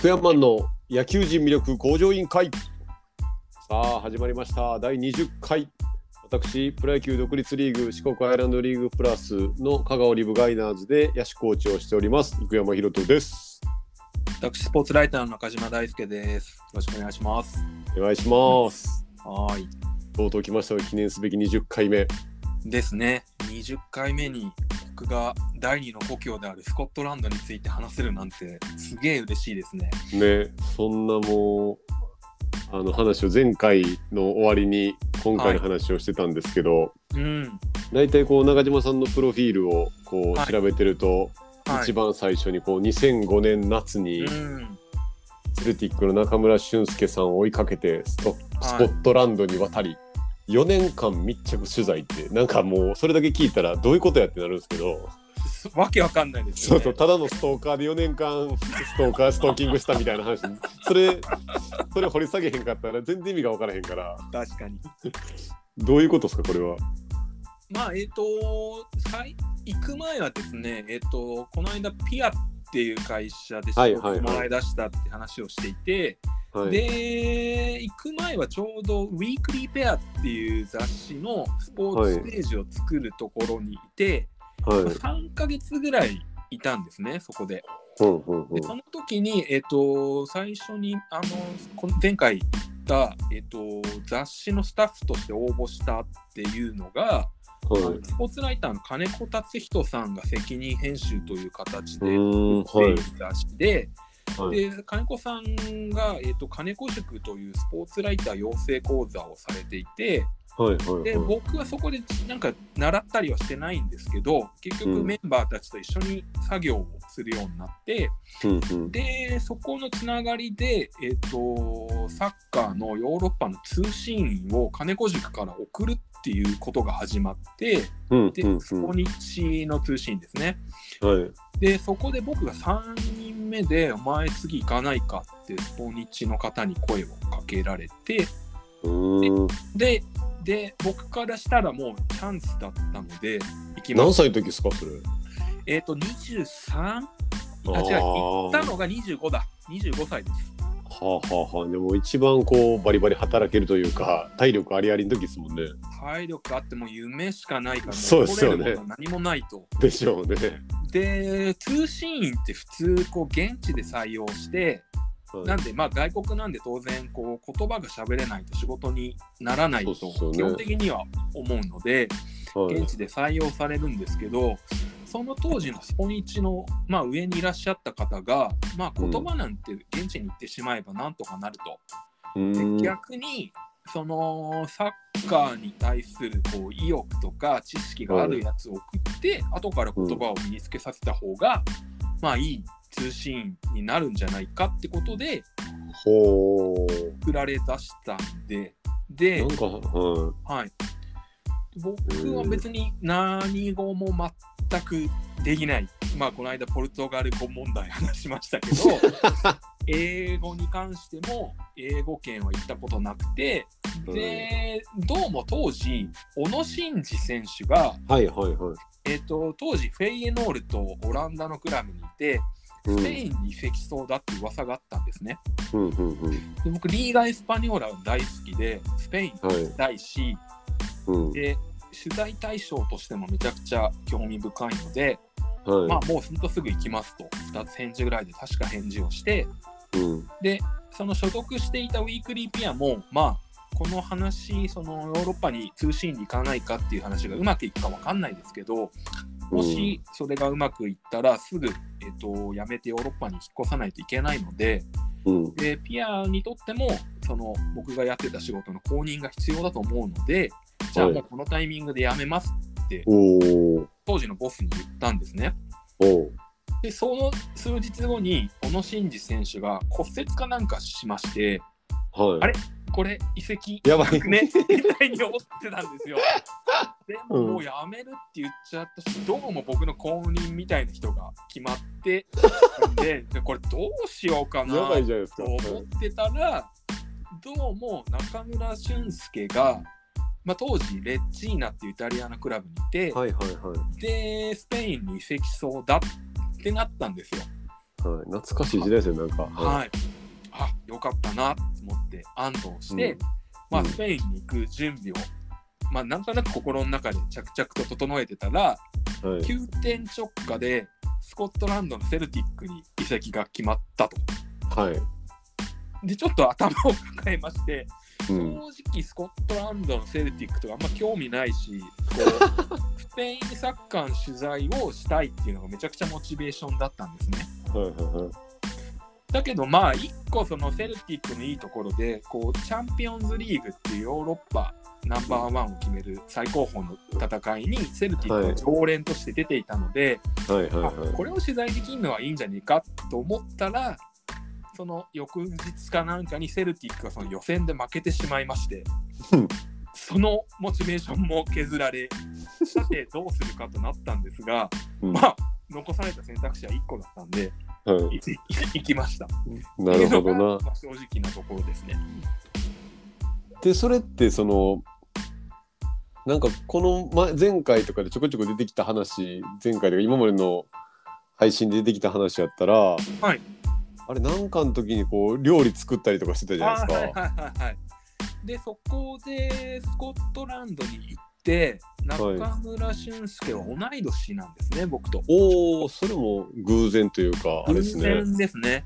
育山の野球人魅力向上委員会。さあ始まりました。第20回。私プロ野球独立リーグ四国アイランドリーグプラスの香川リブガイナーズで野手コーチをしております。生山博人です。私スポーツライターの中島大輔です。よろしくお願いします。お願いします。はい。とうとう来ました記念すべき20回目。ですね。20回目に僕が第二の故郷であるスコットランドについて話せるなんてすげえ嬉しいですね。ねそんなもうあの話を前回の終わりに今回の話をしてたんですけど、うん。大体こう中島さんのプロフィールをこうはい調べてると、はい。一番最初にこう2005年夏にうん。セルティックの中村俊輔さんを追いかけてスコットランドに渡り、4年間密着取材ってなんかもうそれだけ聞いたらどういうことやってなるんですけど、すわけわかんないですよね。そうそうただのストーカーで4年間ストーカーストーキングしたみたいな話。それそれ掘り下げへんかったら全然意味が分からへんから。確かに。どういうことですかこれは？まあえっ、とさい行く前はですねえっ、とこの間ピアっていう会社で仕事をもらい出したって話をしていて、はい、で行く前はちょうど「ウィークリーペア」っていう雑誌のスポーツステージを作るところにいて、はい。3ヶ月ぐらいいたんですねそこで。でその時に、えっと最初にあの前回言った、えっと雑誌のスタッフとして応募したっていうのが、スポーツライターの金子達人さんが責任編集という形うでーん作っている雑誌で。はいで金子さんが、えー、と金子塾というスポーツライター養成講座をされていてはいはいではい。僕はそこでなんか習ったりはしてないんですけど結うん。局メンバーたちと一緒に作業をするようになって、うんうん。でそこのつながりで、えー、とサッカーのヨーロッパの通信員を金子塾から送るっていうことが始まってでうんうん。スポニッチの通信ですね。はい。でそこで僕が3人目で「お前次行かないか」ってスポニチの方に声をかけられてうーん。でで僕からしたらもうチャンスだったので行きます。何歳の時ですかそれえっ、と 23? ああ違うー行ったのが25だ25歳です。はあはあはあでも一番こうバリバリ働けるというか体力ありありの時ですもんね体力あっても夢しかないからもそうですよね取れるものは何もないと。でしょうねで通信員って普通こう現地で採用してはいなんでまあ外国なんで当然こう言葉が喋れないと仕事にならないと基本的には思うのではい現地で採用されるんですけどその当時のスポニチのまあ上にいらっしゃった方がまあ言葉なんて現地に行ってしまえばなんとかなると。うーん。で逆にそのサッカーに対するこう意欲とか知識があるやつを送って、後から言葉を身につけさせた方が、まあいい通信になるんじゃないかってことでほ作られ出したんで。うでなん、かははい、僕は別に何語も全くできない。まあこの間ポルトガル語問題話しましたけど 英語に関しても英語圏は行ったことなくてでどうも当時小野伸二選手が、いはいはいはい。えー、と当時フェイエノールとオランダのクラブにいてうん。スペインに移籍そうだって噂があったんですね。うんうんうん。で僕リーガ・エスパニョーラは大好きでスペインに行きたいし、うん。で取材対象としてもめちゃくちゃ興味深いので、はい。まあもうほんとすぐ行きますと。2つ返事ぐらいで確か返事をして。うん。でその所属していたウィークリーピアもまあこの話そのヨーロッパに通信に行かないかっていう話がうまくいくかわかんないですけどもしそれがうまくいったらすぐ、えっと辞めてヨーロッパに引っ越さないといけないのでうん。でピアにとってもその僕がやってた仕事の公認が必要だと思うのでじゃあはい。もうこのタイミングで辞めますって当時のボスに言ったんですね。でその数日後に小野伸二選手が骨折かなんかしましてはい。あれ？これ移籍やばいねみたいに思ってたんですよ。でももうやめるって言っちゃったし、どうも僕の後任みたいな人が決まってででこれどうしようかなやばいじゃないですとか思ってたらどうも中村俊輔が、まあ、当時レッジーナっていうイタリアのクラブにいて、はいはいはいでスペインに移籍そうだってなったんですよ。はい、懐かしい時代ですよ、なんか。はい。あ、よかったなと思って安堵して、うんまあ、うんスペインに行く準備を、まあ、なんとなく心の中で着々と整えてたら、はい。急転直下で、スコットランドのセルティックに移籍が決まったと。はい。で、ちょっと頭を抱えまして、うん。正直スコットランドのセルティックとかあんま興味ないし、こう スペインサッカーの取材をしたいっていうのがめちゃくちゃモチベーションだったんですね。はいはいはい。だけどまあ一個そのセルティックのいいところでこうチャンピオンズリーグっていうヨーロッパナンバーワンを決める最高峰の戦いにセルティックが常連として出ていたので、はいはいあはい。これを取材できるのはいいんじゃねえかと思ったらその翌日かなんかにセルティックがその予選で負けてしまいましてうん そのモチベーションも削られさてどうするかとなったんですがうんまあ残された選択肢は1個だったんではいい 行きました。なるほどな。まあ、正直なところですね。で、それって、その、なんかこの前前回とかでちょこちょこ出てきた話、前回とか今までの配信で出てきた話やったら、はい。あれなんかの時にこう料理作ったりとかしてたじゃないですか。はいはいはいはい。で、そこでスコットランドに行って、中村俊輔は同い年なんですね、僕と。おお、それも偶然というか、あれ偶ですね。然ですね。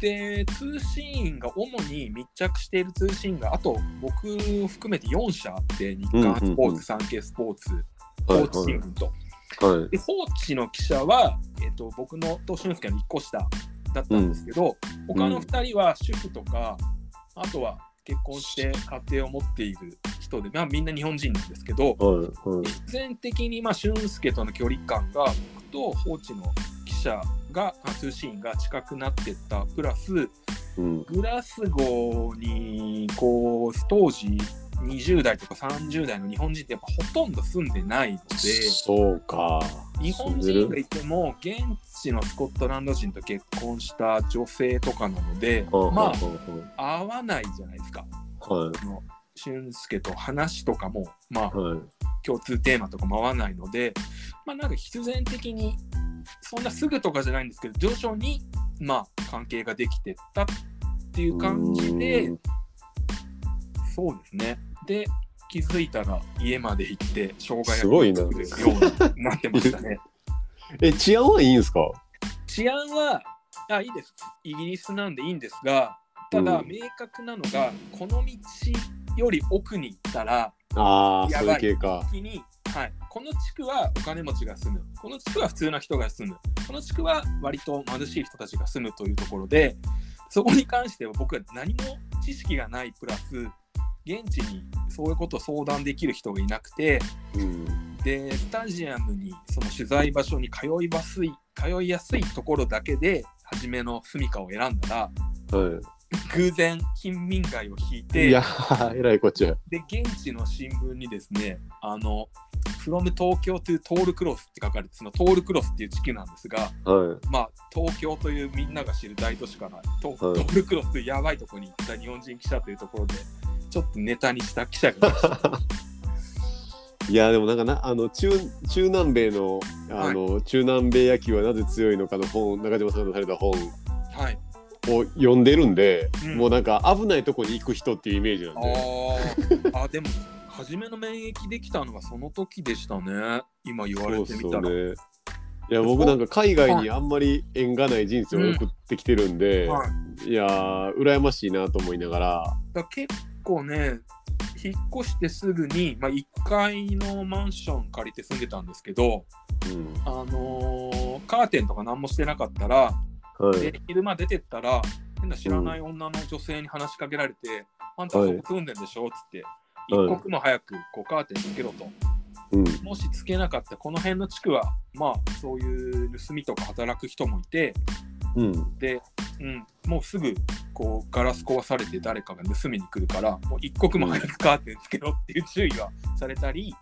で、通信員が主に密着している通信員が、あと僕を含めて4社あって、日刊スポーツ、うんうんうん産経スポーツ、はい報知新聞と。はい。で、報知の記者は、えっと僕のと俊介の1個下だったんですけど、他の2人は主婦とか、あとは結婚して家庭を持っている人で、まあ、みんな日本人なんですけど、はい。はい。必然的に、まあ、俊介との距離感が僕と報知の記者があ通信員が近くなってったプラスうん。グラスゴーにこう当時20代とか30代の日本人ってやっぱほとんど住んでないのでそうか。日本人がいても現地のスコットランド人と結婚した女性とかなのでまあ合わないじゃないですか。はい。俊介と話とかもまあはい。共通テーマとかも合わないのでまあなんか必然的にそんなすぐとかじゃないんですけど徐々にまあ関係ができてったっていう感じでうん。そうですね。で気づいたら家まで行って生姜すごいな。焼きを作るようになってましたね。え、治安はいいんですか？治安はあいいです。イギリスなんでいいんですがただ、うん。明確なのがこの道より奥に行ったらああ、そういう系か。はい、この地区はお金持ちが住む。この地区は普通の人が住む。この地区は割と貧しい人たちが住むというところでそこに関しては僕は何も知識がないプラス現地にそういうことを相談できる人がいなくてうん。でスタジアムにその取材場所に通いやすい通いやすいところだけで初めの住処を選んだらは偶然貧民街を引いい。ていやー、えらいこっちゃ。で現地の新聞にですねあの「from 東京 to トールクロス」って書かれてそのトールクロスっていう地区なんですがはまあ東京というみんなが知る大都市からト,、はいトールクロスというやばいところに行った日本人記者というところでちょっとネタにした記者がいましたい。いやでもなんかなあの中中南米のあの、中南米野球はなぜ強いのかの本中島さんがされた本はいを読んでるんで、うん。もうなんか危ないとこに行く人っていうイメージなんあでー。あでも初めの免疫できたのがその時でしたね。今言われてみたら。ね。いや僕なんか海外にあんまり縁がない人生を送ってきてるんで、はい。い。やー羨ましいなと思いながら。だ結構ね引っ越してすぐに、まあ、1階のマンション借りて住んでたんですけど、うん。あのーカーテンとか何もしてなかったら、はい。で昼間出てったら変な知らない女の女性に話しかけられて「あんたそこ住んでんでしょ?」っつって、一刻も早くこうカーテンつけろと。うんもしつけなかったらこの辺の地区はまあそういう盗みとか働く人もいてうん。で、うん、もうすぐこうガラス壊されて誰かが盗みに来るからもう一刻も早くカーテンつけろっていう注意はされたり、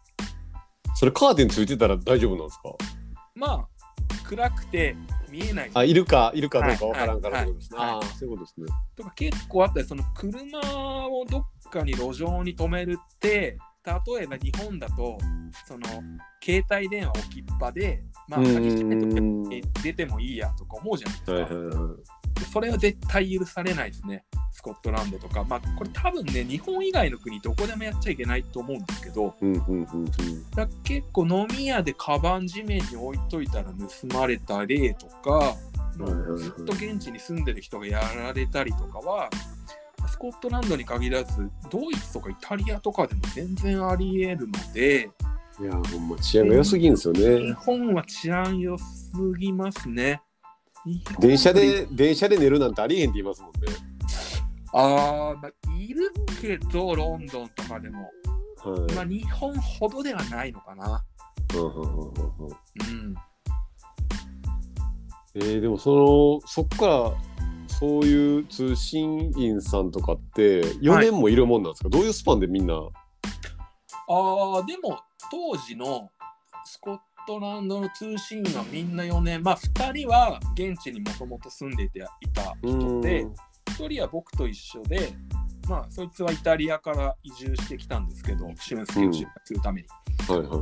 それカーテンついてたら大丈夫なんですか？まあ暗くて見えない。あいるかいるかどうかわからんから。はいってことですね、はい。ああそういうことですね。とか結構あったりその車をどっかに路上に止めるって例えば日本だとその携帯電話置きっぱでまあうん。鍵閉めとけ出てもいいやとか思うじゃないですか、はいはいはい。でそれは絶対許されないですねスコットランドとかまあこれ多分ね日本以外の国どこでもやっちゃいけないと思うんですけどうんうんうんうん。だ結構飲み屋でカバン地面に置いといたら盗まれた例とか、はいはいはいずっと現地に住んでる人がやられたりとかはスコットランドに限らずドイツとかイタリアとかでも全然ありえるのでいや、ほんま治安が良すぎんですよ日ね。本は治安良すぎますね。電車で、電車で寝るなんてありえへんって言いますもんね。あー、まあ、いるけどロンドンとかでも、はい。まあ、日本ほどではないのかな。うんうんうんうんうんうんえー、でもそのそっからそういう通信員さんとかって4年もいるもんなんですか、どういうスパンでみんな？あーでも当時のスコットランドの通信員はみんな4年。まあ2人は現地にもともと住んでいていた人で1人は僕と一緒でまあそいつはイタリアから移住してきたんですけど俊介を出発するために、はいはいは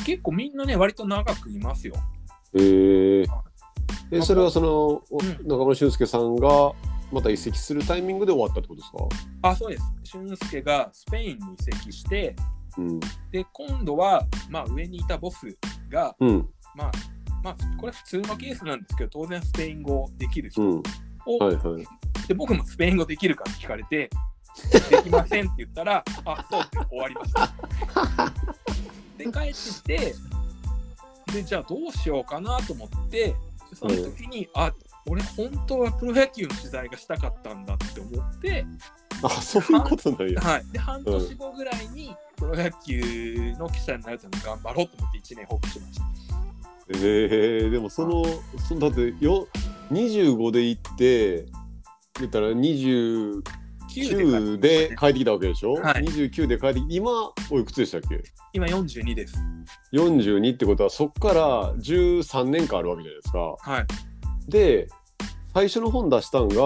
い。結構みんなね割と長くいますよ。えー、えそれはその、おうん。中村俊輔さんがまた移籍するタイミングで終わったってことですか？あそうです。俊介がスペインに移籍してうん。で今度は、まあ、上にいたボスが、うん。まあまあ、これ普通のケースなんですけど当然スペイン語できる人うん。を、はいはい。で僕もスペイン語できるかって聞かれてできませんって言ったらあそうって終わりました。で帰ってきてでじゃあどうしようかなと思ってその時に、あ俺本当はプロ野球の取材がしたかったんだって思って、あそういうことなんや。はい、で半年後ぐらいにプロ野球の記者になるために頑張ろうと思って1年放棄しました。えー、でもそのそのだってよ25で行って言ったら29 9で帰ってきたわけでしょ、はい29で帰ってき今おいくつでしたっけ？今42です。42ってことはそっから13年間あるわけじゃないですか。はい。で最初の本出したんが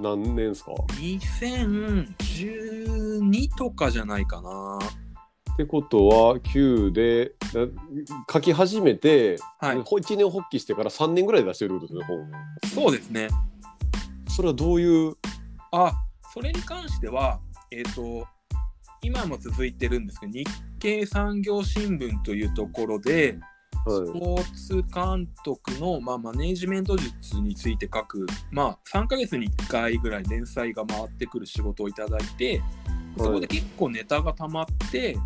何年ですか？2012とかじゃないかな。ってことは9でな書き始めて、はい。ほ一年発起してから3年ぐらいで出してるってことですね本。そうですね。それはどういう？あ、それに関しては、えっ、と、今も続いてるんですけど、日経産業新聞というところで、スはいポーツ監督の、まあ、マネージメント術について書く、まあ、3ヶ月に1回ぐらい連載が回ってくる仕事をいただいて、そこで結構ネタが溜まって、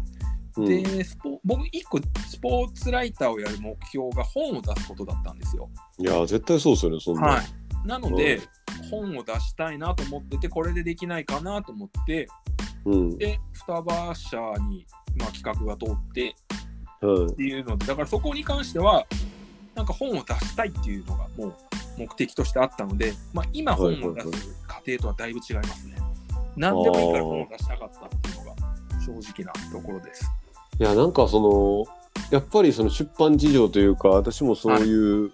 うん。でスポ僕1個スポーツライターをやる目標が本を出すことだったんですよ。いや絶対そうですよねそんな、はい、なので、本を出したいなと思っててこれでできないかなと思ってうん。で双葉社に、まあ、企画が通ってはいっていうのでだからそこに関してはなんか本を出したいっていうのがもう目的としてあったので、まあ、今本を出す過程とはだいぶ違いますね。何でもいいから本を出したかったっていうのが正直なところです。いやなんかそのやっぱりその出版事情というか私もそういう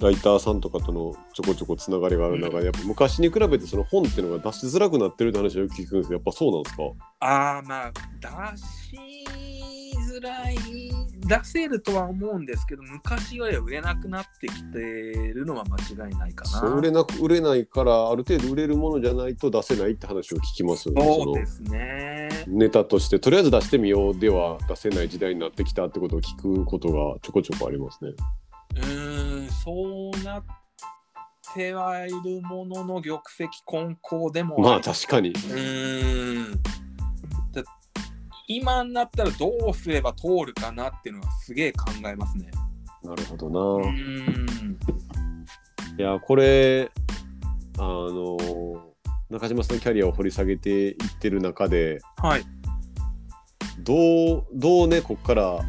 ライターさんとかとのちょこちょこつながりがある中で、やっぱ昔に比べてその本っていうのが出しづらくなってるって話をよく聞くんですけどやっぱそうなんですか？ああまあ出しづらい出せるとは思うんですけど昔よりは売れなくなってきてるのは間違いないかな。売れなく売れないからある程度売れるものじゃないと出せないって話を聞きますよね。そうですね。ネタとしてとりあえず出してみようでは出せない時代になってきたってことを聞くことがちょこちょこありますね。うーんそうなってはいるものの玉石混交でもまある確かに。うーんだ今になったらどうすれば通るかなっていうのはすげえ考えますね。なるほどうな。いやこれあの中島さんのキャリアを掘り下げていってる中ではい。どうどうねこっから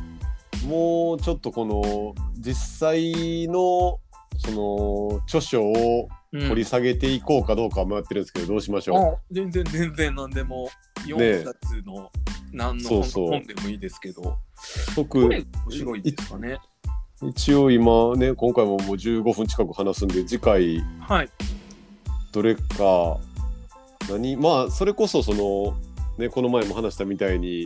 もうちょっとこの実際のその著書をうん掘り下げていこうかどうか迷ってるんですけど、どうしましょう？あ全然全然何でもね4冊の何のそうそう本でもいいですけど、こ僕れ面白いですかね。一応今ね今回ももう15分近く話すんで次回はい。どれか何まあそれこそそのね、この前も話したみたいに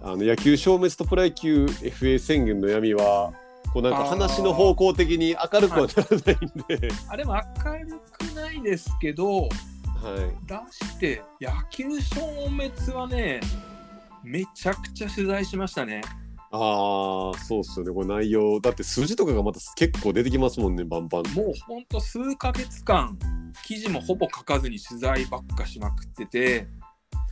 あの野球消滅とプロ野球 FA 宣言の闇はこうなんか話の方向的に明るくはならないんで、あれも明るくないですけど、はい、出して野球消滅はね、めちゃくちゃ取材しましたね。ああそうっすよね。これ内容だって数字とかがまた結構出てきますもんねバンバン。もうほんと数ヶ月間、記事もほぼ書かずに取材ばっかしまくってて、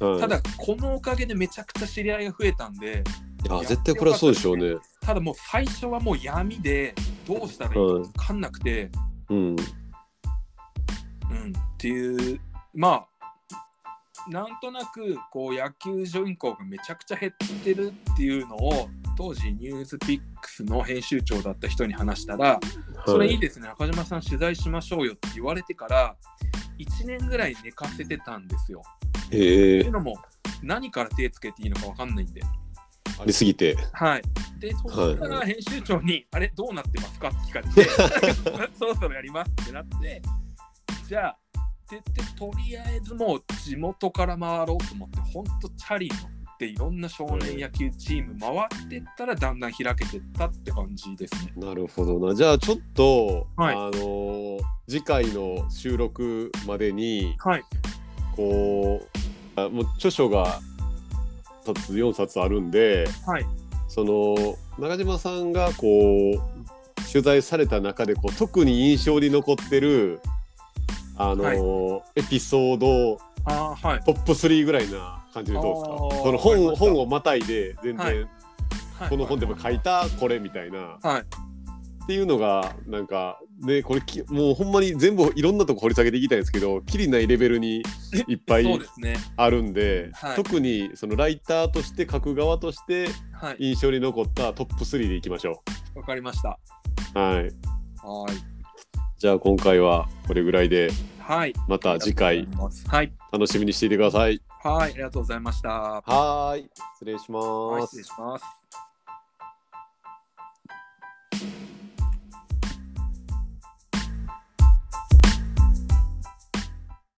はい、ただこのおかげでめちゃくちゃ知り合いが増えたんで、いや絶対これはそうでしょうね。ただもう最初はもう闇でどうしたらいいか分かんなくて、うん。うん、っていうまあなんとなくこう野球人口がめちゃくちゃ減ってるっていうのを当時ニュースピックスの編集長だった人に話したら、それいいですね中島さん取材しましょうよって言われてから1年ぐらい寝かせてたんですよ。へっていえうのも何から手つけていいのか分かんないんで。ありすぎて。はい。で、そしたら編集長に、あれ、どうなってますか？って聞かれて、そろそろやりますってなって、じゃあ、ってて、とりあえずもう地元から回ろうと思って、ほんとチャリ乗って、いろんな少年野球チーム回ってったら、だんだん開けてったって感じですね。なるほどな。じゃあちょっと、はいあのー次回の収録までにはい。こうあもう著書が冊4冊あるんではい。その中島さんがこう取材された中でこう特に印象に残ってるあのーエピソードああ、はい。トップ3ぐらいな感じでどうですか？その本本をまたいで全然、はいはい、この本でも書いたこれみたいな。はい。っていうのがなんかねこれきもうほんまに全部いろんなとこ掘り下げていきたいんですけどきりないレベルにいっぱい。あるんではい特にそのライターとして書く側としてはい。印象に残ったトップ3でいきましょわかりました。う。はいはい。じゃあ今回はこれぐらいではい。また次回はい。楽しみにしていてください。はい。ありがとうございました。はーい失礼します。はい、失礼します。